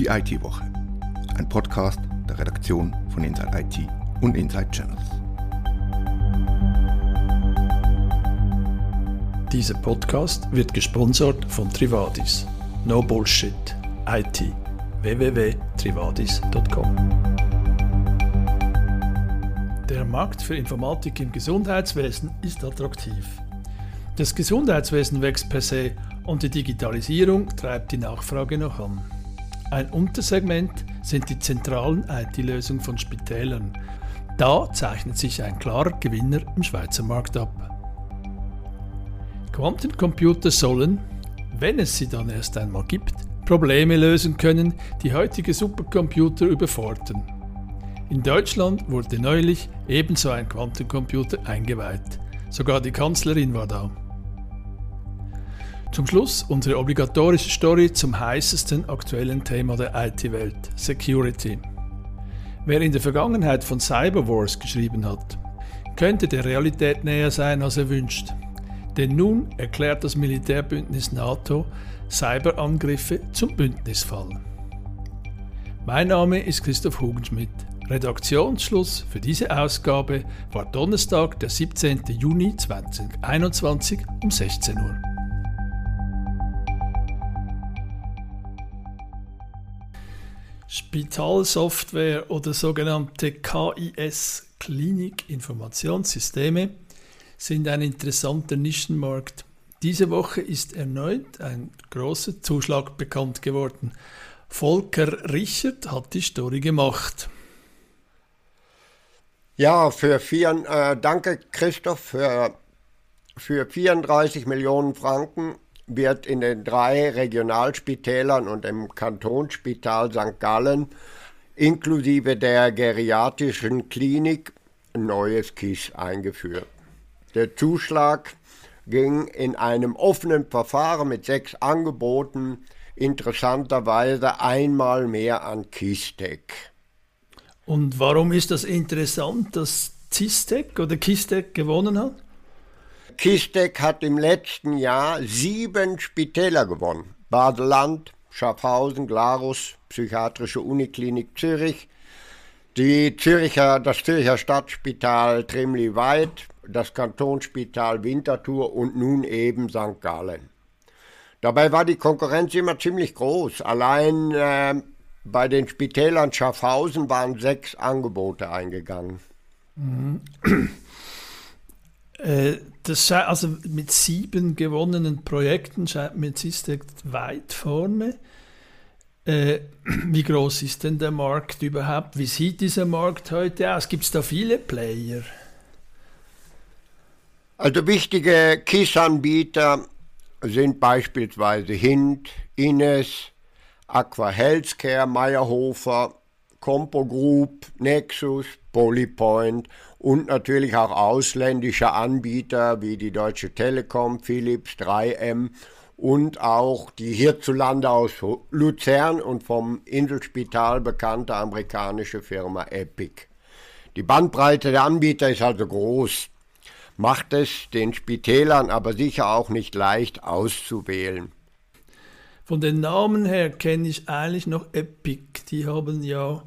Die IT-Woche. Ein Podcast der Redaktion von Inside IT und Inside Channels. Dieser Podcast wird gesponsert von Trivadis. No Bullshit. IT. www.trivadis.com Der Markt für Informatik im Gesundheitswesen ist attraktiv. Das Gesundheitswesen wächst per se und die Digitalisierung treibt die Nachfrage noch an. Ein Untersegment sind die zentralen IT-Lösungen von Spitälern. Da zeichnet sich ein klarer Gewinner im Schweizer Markt ab. Quantencomputer sollen, wenn es sie dann erst einmal gibt, Probleme lösen können, die heutige Supercomputer überfordern. In Deutschland wurde neulich ebenso ein Quantencomputer eingeweiht. Sogar die Kanzlerin war da. Zum Schluss unsere obligatorische Story zum heißesten aktuellen Thema der IT-Welt, Security. Wer in der Vergangenheit von Cyberwars geschrieben hat, könnte der Realität näher sein, als er wünscht. Denn nun erklärt das Militärbündnis NATO Cyberangriffe zum Bündnisfall. Mein Name ist Christoph Hugenschmidt. Redaktionsschluss für diese Ausgabe war Donnerstag, der 17. Juni 2021 um 16 Uhr. Spitalsoftware oder sogenannte KIS Klinikinformationssysteme sind ein interessanter Nischenmarkt. Diese Woche ist erneut ein großer Zuschlag bekannt geworden. Volker Richard hat die Story gemacht. Ja, für vier, äh, danke Christoph für, für 34 Millionen Franken wird in den drei Regionalspitälern und im Kantonsspital St. Gallen inklusive der geriatrischen Klinik ein neues KISS eingeführt. Der Zuschlag ging in einem offenen Verfahren mit sechs Angeboten interessanterweise einmal mehr an Kistec. Und warum ist das interessant, dass Zistec oder Kistec gewonnen hat? Kistek hat im letzten Jahr sieben Spitäler gewonnen. Badeland, Schaffhausen, Glarus, Psychiatrische Uniklinik Zürich, die Züricher, das Zürcher Stadtspital Trimli-Weid, das Kantonsspital Winterthur und nun eben St. Gallen. Dabei war die Konkurrenz immer ziemlich groß. Allein äh, bei den Spitälern Schaffhausen waren sechs Angebote eingegangen. Mhm. Äh, das also mit sieben gewonnenen Projekten scheint mir Zistec weit vorne. Äh, wie groß ist denn der Markt überhaupt? Wie sieht dieser Markt heute aus? Gibt es da viele Player? Also wichtige KISS-Anbieter sind beispielsweise Hint, Ines, Aqua Healthcare, Meyerhofer, Compo Group, Nexus, Polypoint und natürlich auch ausländische Anbieter wie die Deutsche Telekom, Philips, 3M und auch die hierzulande aus Luzern und vom Inselspital bekannte amerikanische Firma Epic. Die Bandbreite der Anbieter ist also groß, macht es den Spitälern aber sicher auch nicht leicht auszuwählen. Von den Namen her kenne ich eigentlich noch Epic. Die haben ja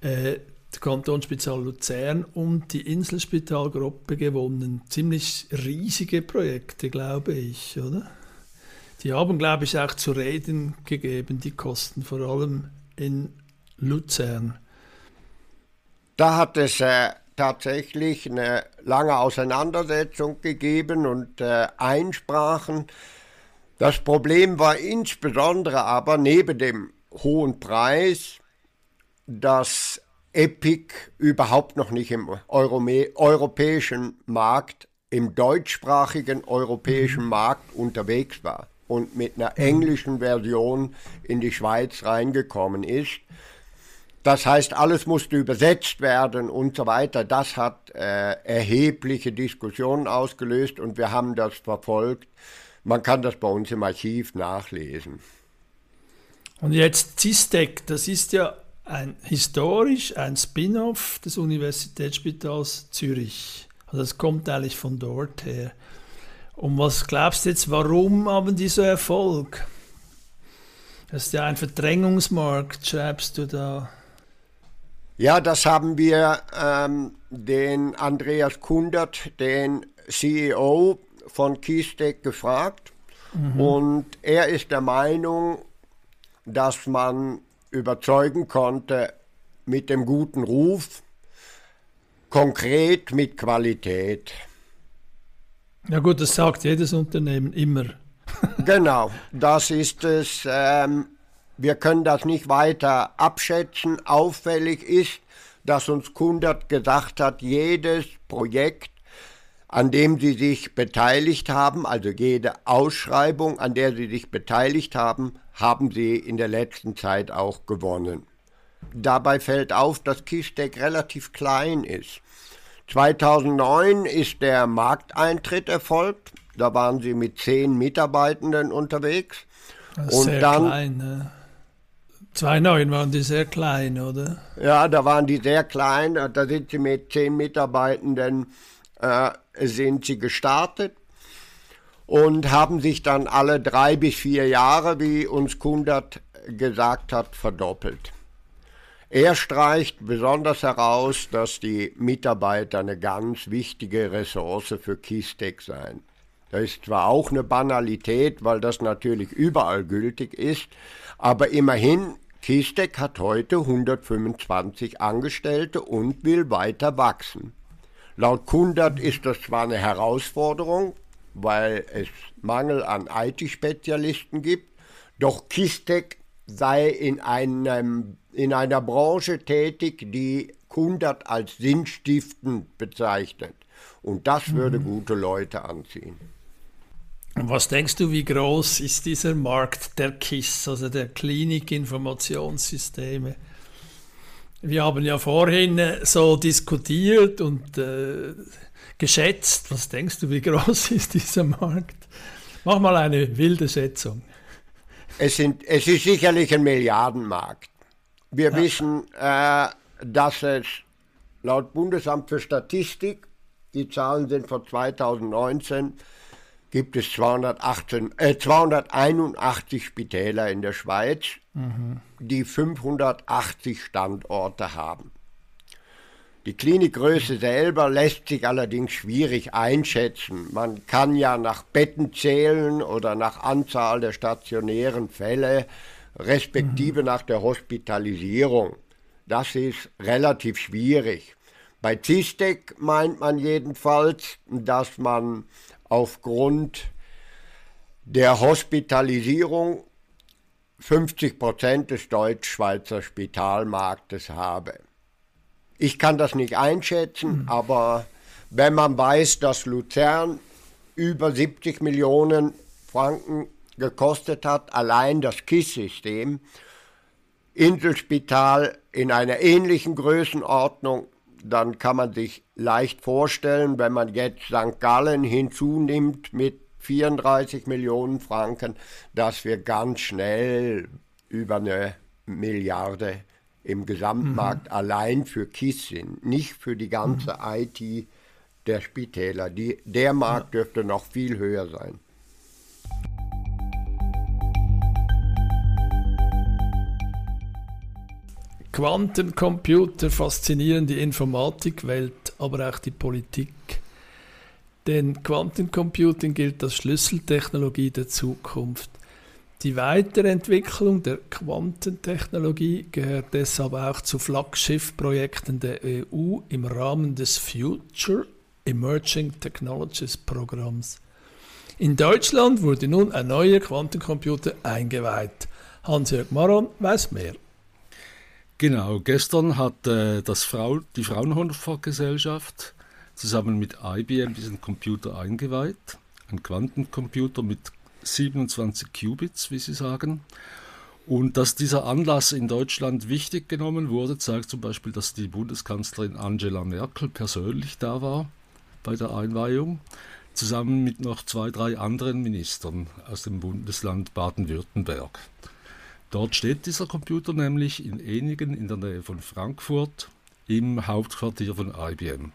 äh, Kantonsspital Luzern und die Inselspitalgruppe gewonnen. Ziemlich riesige Projekte, glaube ich, oder? Die haben, glaube ich, auch zu reden gegeben, die Kosten, vor allem in Luzern. Da hat es äh, tatsächlich eine lange Auseinandersetzung gegeben und äh, Einsprachen. Das Problem war insbesondere aber neben dem hohen Preis, dass Epic überhaupt noch nicht im Euro europäischen Markt, im deutschsprachigen europäischen mhm. Markt unterwegs war und mit einer mhm. englischen Version in die Schweiz reingekommen ist. Das heißt, alles musste übersetzt werden und so weiter. Das hat äh, erhebliche Diskussionen ausgelöst und wir haben das verfolgt. Man kann das bei uns im Archiv nachlesen. Und jetzt CISTEC, das ist ja ein, historisch ein Spin-off des Universitätsspitals Zürich. Also das kommt eigentlich von dort her. Und was glaubst du jetzt, warum haben die so Erfolg? Das ist ja ein Verdrängungsmarkt, schreibst du da. Ja, das haben wir ähm, den Andreas Kundert, den CEO von Keystec, gefragt. Mhm. Und er ist der Meinung, dass man überzeugen konnte mit dem guten Ruf, konkret mit Qualität. Ja gut, das sagt jedes Unternehmen immer. genau, das ist es. Ähm, wir können das nicht weiter abschätzen. Auffällig ist, dass uns Kundert gesagt hat, jedes Projekt, an dem sie sich beteiligt haben, also jede Ausschreibung, an der sie sich beteiligt haben, haben sie in der letzten Zeit auch gewonnen. Dabei fällt auf, dass Kistec relativ klein ist. 2009 ist der Markteintritt erfolgt. Da waren sie mit zehn Mitarbeitenden unterwegs. und sehr dann, klein, ne? 2009 waren die sehr klein, oder? Ja, da waren die sehr klein. Da sind sie mit zehn Mitarbeitenden äh, sind sie gestartet und haben sich dann alle drei bis vier Jahre, wie uns Kundert gesagt hat, verdoppelt. Er streicht besonders heraus, dass die Mitarbeiter eine ganz wichtige Ressource für Kistec seien. Das ist zwar auch eine Banalität, weil das natürlich überall gültig ist, aber immerhin, Kistec hat heute 125 Angestellte und will weiter wachsen. Laut Kundert ist das zwar eine Herausforderung, weil es Mangel an IT-Spezialisten gibt, doch Kistec sei in, einem, in einer Branche tätig, die Kundert als sinnstiftend bezeichnet. Und das würde mhm. gute Leute anziehen. Was denkst du, wie groß ist dieser Markt der KISS, also der Klinikinformationssysteme? Wir haben ja vorhin äh, so diskutiert und äh, geschätzt. Was denkst du, wie groß ist dieser Markt? Mach mal eine wilde Schätzung. Es, sind, es ist sicherlich ein Milliardenmarkt. Wir ja. wissen, äh, dass es laut Bundesamt für Statistik, die Zahlen sind von 2019, gibt es 218, äh, 281 Spitäler in der Schweiz, mhm. die 580 Standorte haben. Die Klinikgröße selber lässt sich allerdings schwierig einschätzen. Man kann ja nach Betten zählen oder nach Anzahl der stationären Fälle, respektive mhm. nach der Hospitalisierung. Das ist relativ schwierig. Bei Zistek meint man jedenfalls, dass man aufgrund der Hospitalisierung 50 Prozent des deutsch-schweizer Spitalmarktes habe. Ich kann das nicht einschätzen, mhm. aber wenn man weiß, dass Luzern über 70 Millionen Franken gekostet hat, allein das KISS-System, Inselspital in einer ähnlichen Größenordnung, dann kann man sich leicht vorstellen, wenn man jetzt St. Gallen hinzunimmt mit 34 Millionen Franken, dass wir ganz schnell über eine Milliarde im Gesamtmarkt mhm. allein für KISS sind, nicht für die ganze mhm. IT der Spitäler. Die, der Markt ja. dürfte noch viel höher sein. Quantencomputer faszinieren die Informatikwelt, aber auch die Politik. Denn Quantencomputing gilt als Schlüsseltechnologie der Zukunft. Die Weiterentwicklung der Quantentechnologie gehört deshalb auch zu Flaggschiffprojekten der EU im Rahmen des Future Emerging Technologies Programms. In Deutschland wurde nun ein neuer Quantencomputer eingeweiht. Hans-Jörg Maron weiß mehr. Genau, gestern hat äh, das Frau, die Fraunhofer Gesellschaft zusammen mit IBM diesen Computer eingeweiht. Ein Quantencomputer mit 27 Qubits, wie Sie sagen. Und dass dieser Anlass in Deutschland wichtig genommen wurde, zeigt zum Beispiel, dass die Bundeskanzlerin Angela Merkel persönlich da war bei der Einweihung, zusammen mit noch zwei, drei anderen Ministern aus dem Bundesland Baden-Württemberg. Dort steht dieser Computer nämlich in Enigen in der Nähe von Frankfurt im Hauptquartier von IBM.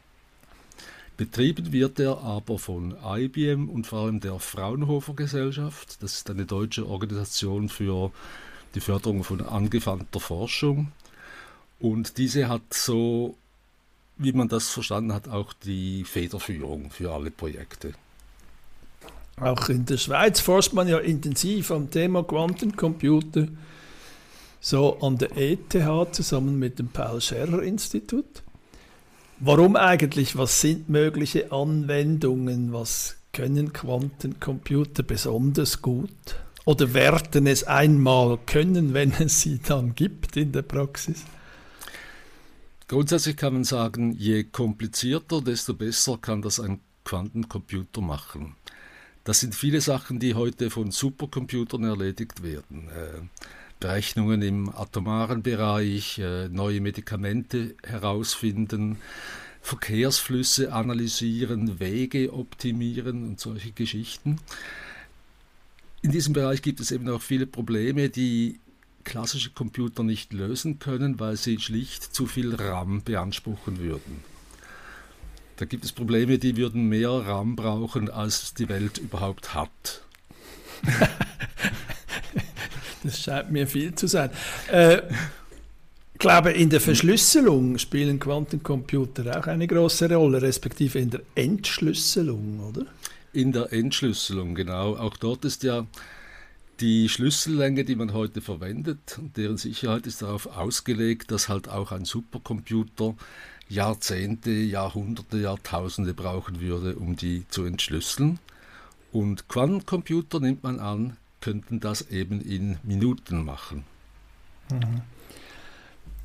Betrieben wird er aber von IBM und vor allem der Fraunhofer Gesellschaft. Das ist eine deutsche Organisation für die Förderung von angewandter Forschung. Und diese hat so, wie man das verstanden hat, auch die Federführung für alle Projekte. Auch in der Schweiz forscht man ja intensiv am Thema Quantencomputer, so an der ETH zusammen mit dem Paul Scherrer Institut. Warum eigentlich? Was sind mögliche Anwendungen? Was können Quantencomputer besonders gut? Oder werden es einmal können, wenn es sie dann gibt in der Praxis? Grundsätzlich kann man sagen, je komplizierter, desto besser kann das ein Quantencomputer machen. Das sind viele Sachen, die heute von Supercomputern erledigt werden. Äh, Berechnungen im atomaren Bereich, äh, neue Medikamente herausfinden, Verkehrsflüsse analysieren, Wege optimieren und solche Geschichten. In diesem Bereich gibt es eben auch viele Probleme, die klassische Computer nicht lösen können, weil sie schlicht zu viel RAM beanspruchen würden. Da gibt es Probleme, die würden mehr RAM brauchen, als die Welt überhaupt hat. das scheint mir viel zu sein. Äh, ich glaube, in der Verschlüsselung spielen Quantencomputer auch eine große Rolle, respektive in der Entschlüsselung, oder? In der Entschlüsselung, genau. Auch dort ist ja die Schlüssellänge, die man heute verwendet, deren Sicherheit ist darauf ausgelegt, dass halt auch ein Supercomputer Jahrzehnte, Jahrhunderte, Jahrtausende brauchen würde, um die zu entschlüsseln. Und Quantencomputer, nimmt man an, könnten das eben in Minuten machen. Mhm.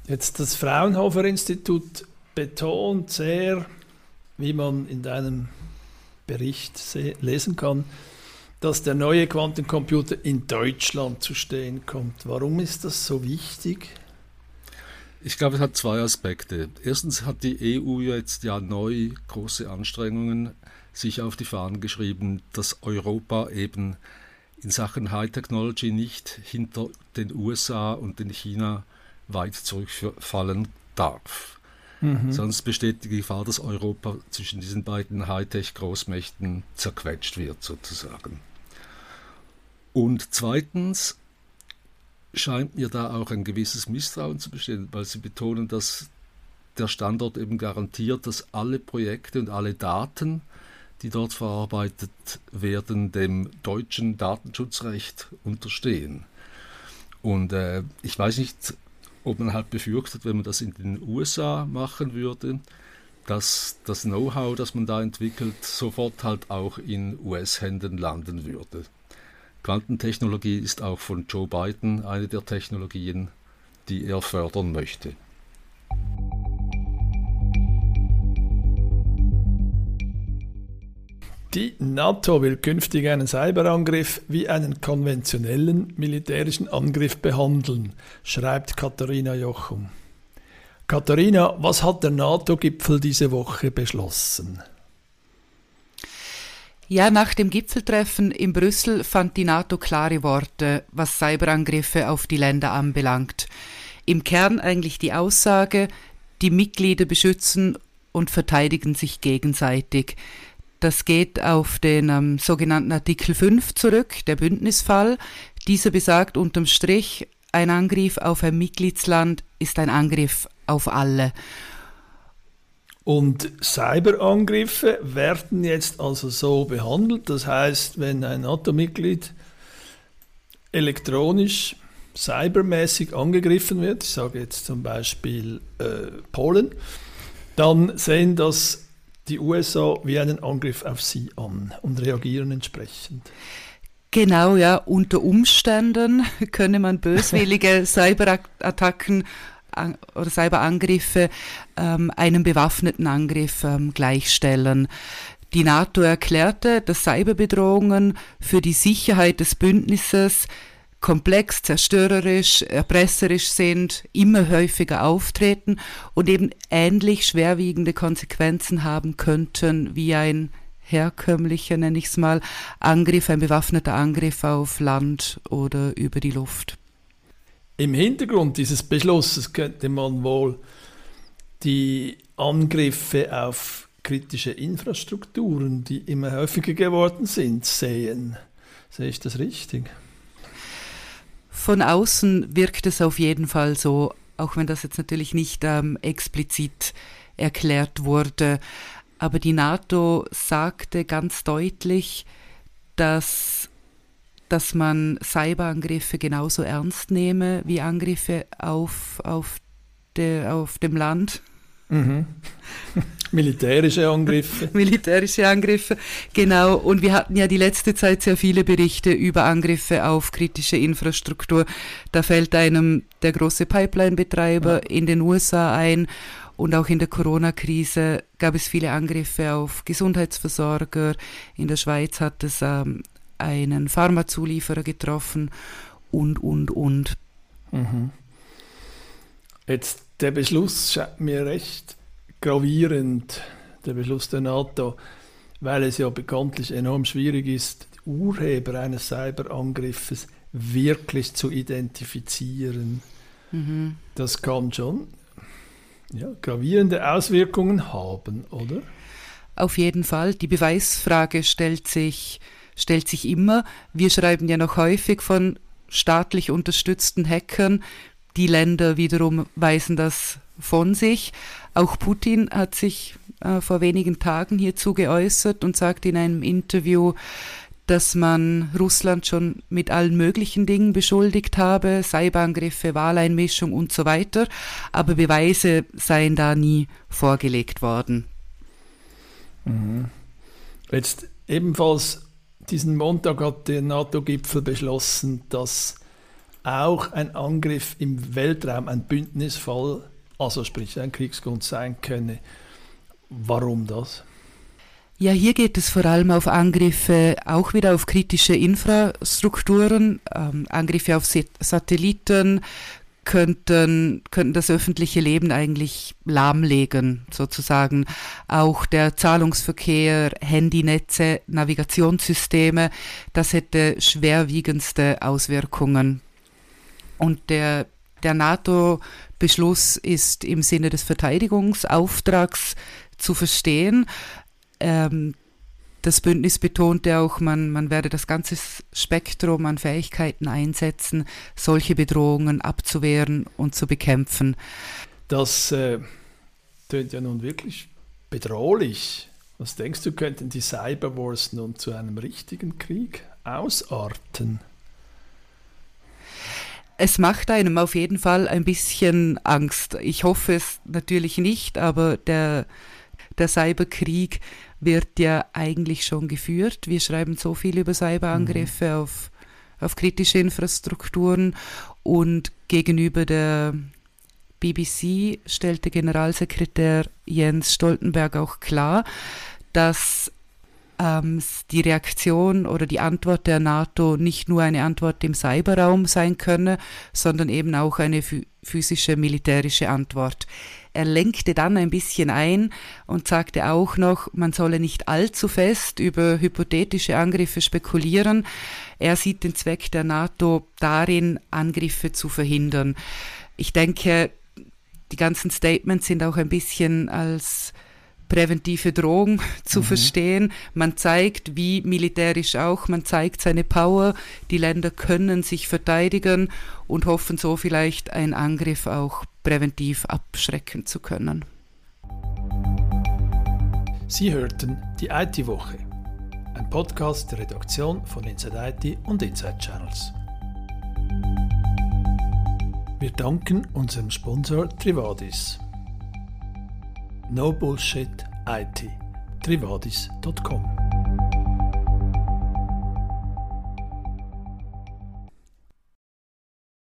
Jetzt das Fraunhofer Institut betont sehr, wie man in deinem Bericht lesen kann, dass der neue Quantencomputer in Deutschland zu stehen kommt. Warum ist das so wichtig? Ich glaube, es hat zwei Aspekte. Erstens hat die EU jetzt ja neu große Anstrengungen sich auf die Fahnen geschrieben, dass Europa eben in Sachen High Technology nicht hinter den USA und den China weit zurückfallen darf. Mhm. Sonst besteht die Gefahr, dass Europa zwischen diesen beiden Hightech-Großmächten zerquetscht wird, sozusagen. Und zweitens scheint mir da auch ein gewisses Misstrauen zu bestehen, weil Sie betonen, dass der Standort eben garantiert, dass alle Projekte und alle Daten, die dort verarbeitet werden, dem deutschen Datenschutzrecht unterstehen. Und äh, ich weiß nicht, ob man halt befürchtet, wenn man das in den USA machen würde, dass das Know-how, das man da entwickelt, sofort halt auch in US-Händen landen würde. Quantentechnologie ist auch von Joe Biden eine der Technologien, die er fördern möchte. Die NATO will künftig einen Cyberangriff wie einen konventionellen militärischen Angriff behandeln, schreibt Katharina Jochum. Katharina, was hat der NATO-Gipfel diese Woche beschlossen? Ja, nach dem Gipfeltreffen in Brüssel fand die NATO klare Worte, was Cyberangriffe auf die Länder anbelangt. Im Kern eigentlich die Aussage, die Mitglieder beschützen und verteidigen sich gegenseitig. Das geht auf den ähm, sogenannten Artikel 5 zurück, der Bündnisfall. Dieser besagt unterm Strich, ein Angriff auf ein Mitgliedsland ist ein Angriff auf alle. Und Cyberangriffe werden jetzt also so behandelt. Das heißt, wenn ein NATO-Mitglied elektronisch, cybermäßig angegriffen wird, ich sage jetzt zum Beispiel äh, Polen, dann sehen das die USA wie einen Angriff auf sie an und reagieren entsprechend. Genau, ja. Unter Umständen könne man böswillige Cyberattacken oder Cyberangriffe ähm, einem bewaffneten Angriff ähm, gleichstellen. Die NATO erklärte, dass Cyberbedrohungen für die Sicherheit des Bündnisses komplex, zerstörerisch, erpresserisch sind, immer häufiger auftreten und eben ähnlich schwerwiegende Konsequenzen haben könnten wie ein herkömmlicher, nenne ich es mal, Angriff, ein bewaffneter Angriff auf Land oder über die Luft. Im Hintergrund dieses Beschlusses könnte man wohl die Angriffe auf kritische Infrastrukturen, die immer häufiger geworden sind, sehen. Sehe ich das richtig? Von außen wirkt es auf jeden Fall so, auch wenn das jetzt natürlich nicht ähm, explizit erklärt wurde. Aber die NATO sagte ganz deutlich, dass, dass man Cyberangriffe genauso ernst nehme wie Angriffe auf, auf, de, auf dem Land. Mhm. Militärische Angriffe. Militärische Angriffe, genau. Und wir hatten ja die letzte Zeit sehr viele Berichte über Angriffe auf kritische Infrastruktur. Da fällt einem der große Pipeline-Betreiber ja. in den USA ein. Und auch in der Corona-Krise gab es viele Angriffe auf Gesundheitsversorger. In der Schweiz hat es ähm, einen Pharmazulieferer getroffen und, und, und. Mhm. Jetzt der Beschluss scheint mir recht gravierend, der Beschluss der NATO, weil es ja bekanntlich enorm schwierig ist, Urheber eines Cyberangriffes wirklich zu identifizieren. Mhm. Das kann schon ja, gravierende Auswirkungen haben, oder? Auf jeden Fall. Die Beweisfrage stellt sich, stellt sich immer. Wir schreiben ja noch häufig von staatlich unterstützten Hackern. Die Länder wiederum weisen das von sich. Auch Putin hat sich äh, vor wenigen Tagen hierzu geäußert und sagt in einem Interview, dass man Russland schon mit allen möglichen Dingen beschuldigt habe, Cyberangriffe, Wahleinmischung und so weiter, aber Beweise seien da nie vorgelegt worden. Mhm. Jetzt ebenfalls diesen Montag hat der NATO-Gipfel beschlossen, dass auch ein Angriff im Weltraum ein Bündnisfall, also sprich ein Kriegsgrund sein könne. Warum das? Ja, hier geht es vor allem auf Angriffe, auch wieder auf kritische Infrastrukturen, ähm, Angriffe auf Satelliten könnten, könnten das öffentliche Leben eigentlich lahmlegen, sozusagen. Auch der Zahlungsverkehr, Handynetze, Navigationssysteme, das hätte schwerwiegendste Auswirkungen. Und der, der NATO-Beschluss ist im Sinne des Verteidigungsauftrags zu verstehen. Ähm, das Bündnis betonte auch, man, man werde das ganze Spektrum an Fähigkeiten einsetzen, solche Bedrohungen abzuwehren und zu bekämpfen. Das äh, tönt ja nun wirklich bedrohlich. Was denkst du, könnten die Cyberwars nun zu einem richtigen Krieg ausarten? Es macht einem auf jeden Fall ein bisschen Angst. Ich hoffe es natürlich nicht, aber der, der Cyberkrieg wird ja eigentlich schon geführt. Wir schreiben so viel über Cyberangriffe mhm. auf, auf kritische Infrastrukturen und gegenüber der BBC stellte Generalsekretär Jens Stoltenberg auch klar, dass ähm, die Reaktion oder die Antwort der NATO nicht nur eine Antwort im Cyberraum sein könne, sondern eben auch eine physische militärische Antwort. Er lenkte dann ein bisschen ein und sagte auch noch, man solle nicht allzu fest über hypothetische Angriffe spekulieren. Er sieht den Zweck der NATO darin, Angriffe zu verhindern. Ich denke, die ganzen Statements sind auch ein bisschen als präventive Drohung zu mhm. verstehen. Man zeigt, wie militärisch auch, man zeigt seine Power. Die Länder können sich verteidigen und hoffen so vielleicht einen Angriff auch präventiv abschrecken zu können. Sie hörten die IT-Woche, ein Podcast der Redaktion von Inside IT und Inside Channels. Wir danken unserem Sponsor Trivadis. No Bullshit IT. Trivadis.com